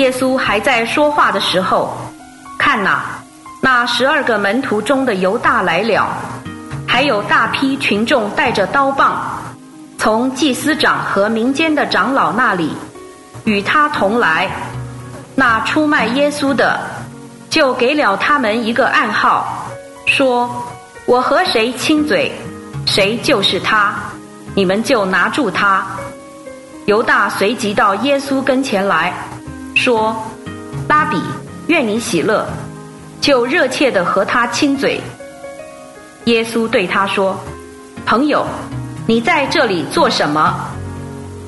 耶稣还在说话的时候，看哪，那十二个门徒中的犹大来了，还有大批群众带着刀棒，从祭司长和民间的长老那里与他同来。那出卖耶稣的，就给了他们一个暗号，说：“我和谁亲嘴，谁就是他。你们就拿住他。”犹大随即到耶稣跟前来。说：“拉比，愿你喜乐。”就热切的和他亲嘴。耶稣对他说：“朋友，你在这里做什么？”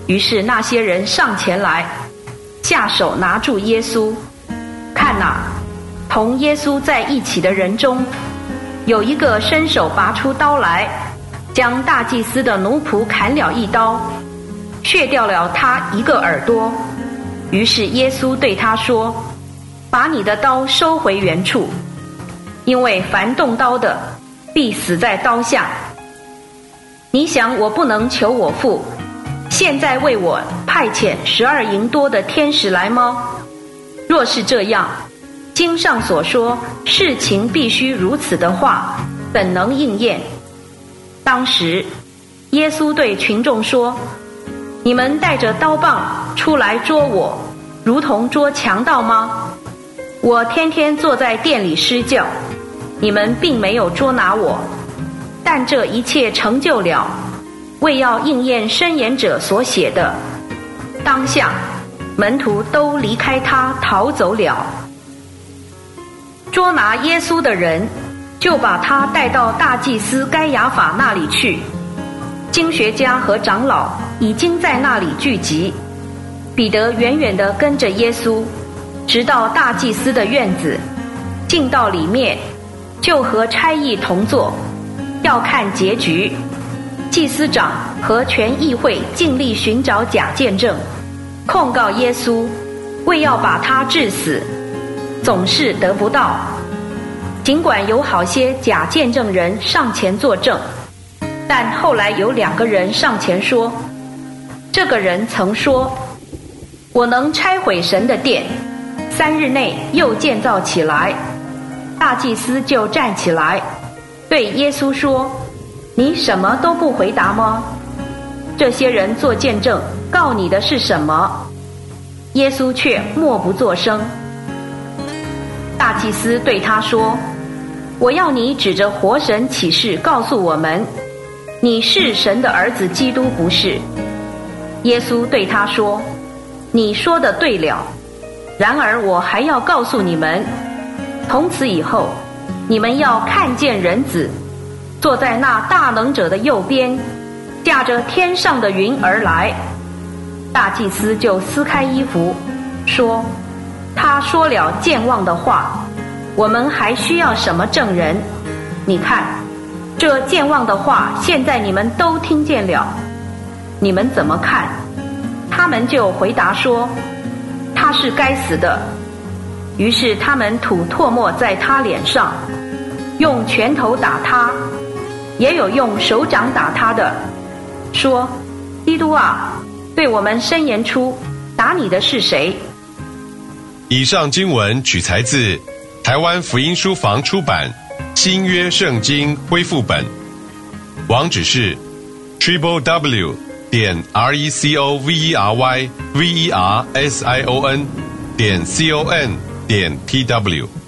于是那些人上前来，下手拿住耶稣。看哪，同耶稣在一起的人中，有一个伸手拔出刀来，将大祭司的奴仆砍了一刀，削掉了他一个耳朵。于是耶稣对他说：“把你的刀收回原处，因为凡动刀的，必死在刀下。你想我不能求我父，现在为我派遣十二营多的天使来吗？若是这样，经上所说事情必须如此的话，怎能应验？”当时，耶稣对群众说。你们带着刀棒出来捉我，如同捉强盗吗？我天天坐在店里施教，你们并没有捉拿我。但这一切成就了，为要应验申言者所写的。当下，门徒都离开他逃走了。捉拿耶稣的人，就把他带到大祭司该亚法那里去。经学家和长老已经在那里聚集，彼得远远地跟着耶稣，直到大祭司的院子，进到里面，就和差役同坐，要看结局。祭司长和全议会尽力寻找假见证，控告耶稣，为要把他治死，总是得不到。尽管有好些假见证人上前作证。但后来有两个人上前说：“这个人曾说，我能拆毁神的殿，三日内又建造起来。”大祭司就站起来，对耶稣说：“你什么都不回答吗？这些人做见证，告你的是什么？”耶稣却默不作声。大祭司对他说：“我要你指着活神起誓，告诉我们。”你是神的儿子，基督不是。耶稣对他说：“你说的对了。然而我还要告诉你们，从此以后，你们要看见人子坐在那大能者的右边，驾着天上的云而来。”大祭司就撕开衣服，说：“他说了健忘的话，我们还需要什么证人？你看。”这健忘的话，现在你们都听见了，你们怎么看？他们就回答说：“他是该死的。”于是他们吐唾沫在他脸上，用拳头打他，也有用手掌打他的，说：“基督啊，对我们申言出，打你的是谁？”以上经文取材自台湾福音书房出版。新约圣经恢复本，网址是 triple w 点 r e c o v e r y v e r s i o n 点 c o n 点 t w。